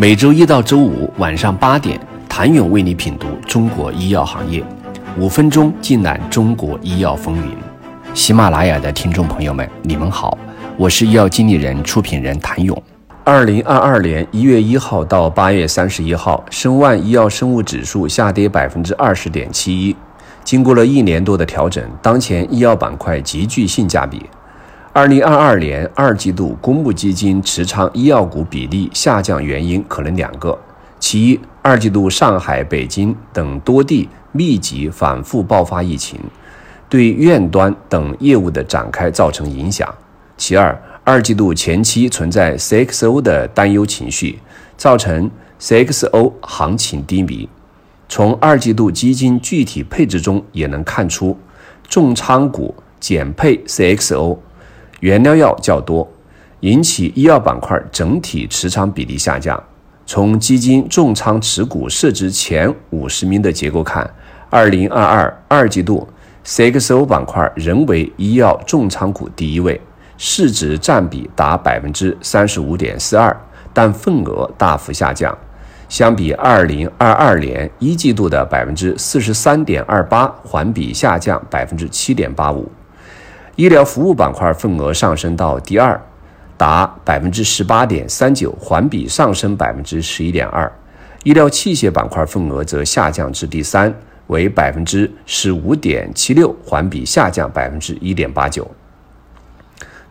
每周一到周五晚上八点，谭勇为你品读中国医药行业，五分钟尽览中国医药风云。喜马拉雅的听众朋友们，你们好，我是医药经理人、出品人谭勇。二零二二年一月一号到八月三十一号，申万医药生物指数下跌百分之二十点七一。经过了一年多的调整，当前医药板块极具性价比。二零二二年二季度公募基金持仓医药股比例下降原因可能两个：其一，二季度上海、北京等多地密集反复爆发疫情，对院端等业务的展开造成影响；其二，二季度前期存在 CXO 的担忧情绪，造成 CXO 行情低迷。从二季度基金具体配置中也能看出，重仓股减配 CXO，原料药较多，引起医药板块整体持仓比例下降。从基金重仓持股市值前五十名的结构看，二零二二二季度 CXO 板块仍为医药重仓股第一位，市值占比达百分之三十五点四二，但份额大幅下降。相比二零二二年一季度的百分之四十三点二八，环比下降百分之七点八五。医疗服务板块份额上升到第二，达百分之十八点三九，环比上升百分之十一点二。医疗器械板块份额则下降至第三，为百分之十五点七六，环比下降百分之一点八九。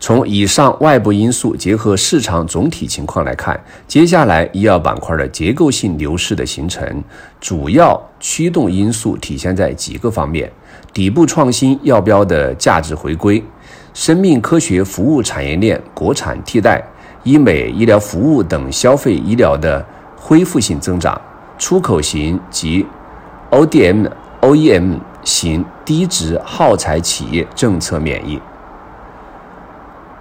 从以上外部因素结合市场总体情况来看，接下来医药板块的结构性牛市的形成，主要驱动因素体现在几个方面：底部创新药标的价值回归，生命科学服务产业链国产替代，医美医疗服务等消费医疗的恢复性增长，出口型及 ODM、OEM 型低值耗材企业政策免疫。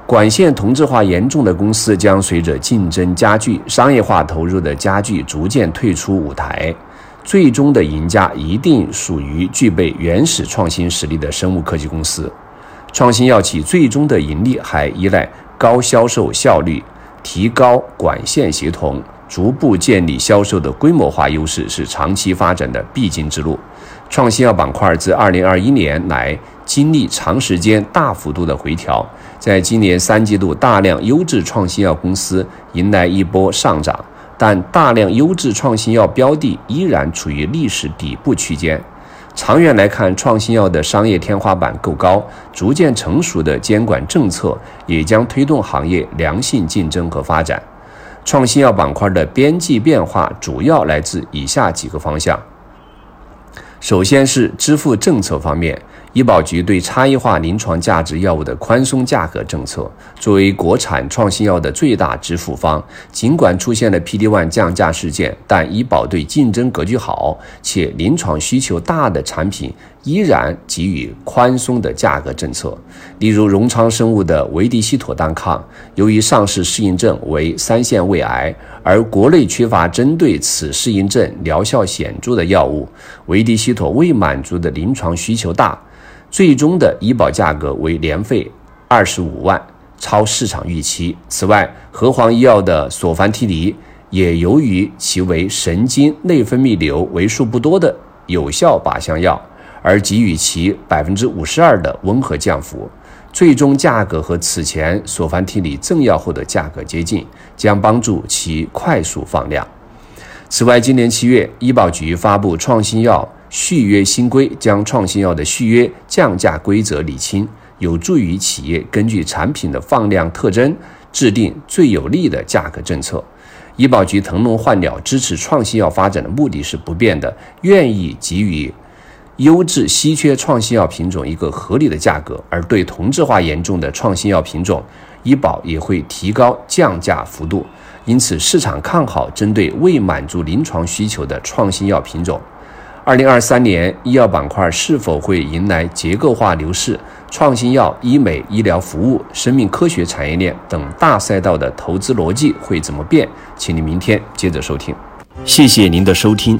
管线同质化严重的公司将随着竞争加剧、商业化投入的加剧，逐渐退出舞台。最终的赢家一定属于具备原始创新实力的生物科技公司。创新药企最终的盈利还依赖高销售效率、提高管线协同、逐步建立销售的规模化优势，是长期发展的必经之路。创新药板块自2021年来经历长时间大幅度的回调。在今年三季度，大量优质创新药公司迎来一波上涨，但大量优质创新药标的依然处于历史底部区间。长远来看，创新药的商业天花板够高，逐渐成熟的监管政策也将推动行业良性竞争和发展。创新药板块的边际变化主要来自以下几个方向：首先是支付政策方面。医保局对差异化临床价值药物的宽松价格政策，作为国产创新药的最大支付方，尽管出现了 PD-1 降价事件，但医保对竞争格局好且临床需求大的产品依然给予宽松的价格政策。例如，荣昌生物的维迪西妥单抗，由于上市适应症为三线胃癌，而国内缺乏针对此适应症疗效显著的药物，维迪西妥未满足的临床需求大。最终的医保价格为年费二十五万，超市场预期。此外，和黄医药的索凡替尼也由于其为神经内分泌瘤为数不多的有效靶向药，而给予其百分之五十二的温和降幅，最终价格和此前索凡替尼正药后的价格接近，将帮助其快速放量。此外，今年七月，医保局发布创新药。续约新规将创新药的续约降价规则理清，有助于企业根据产品的放量特征制定最有利的价格政策。医保局腾笼换鸟支持创新药发展的目的是不变的，愿意给予优质稀缺创新药品种一个合理的价格，而对同质化严重的创新药品种，医保也会提高降价幅度。因此，市场看好针对未满足临床需求的创新药品种。二零二三年，医药板块是否会迎来结构化牛市？创新药、医美、医疗服务、生命科学产业链等大赛道的投资逻辑会怎么变？请您明天接着收听。谢谢您的收听。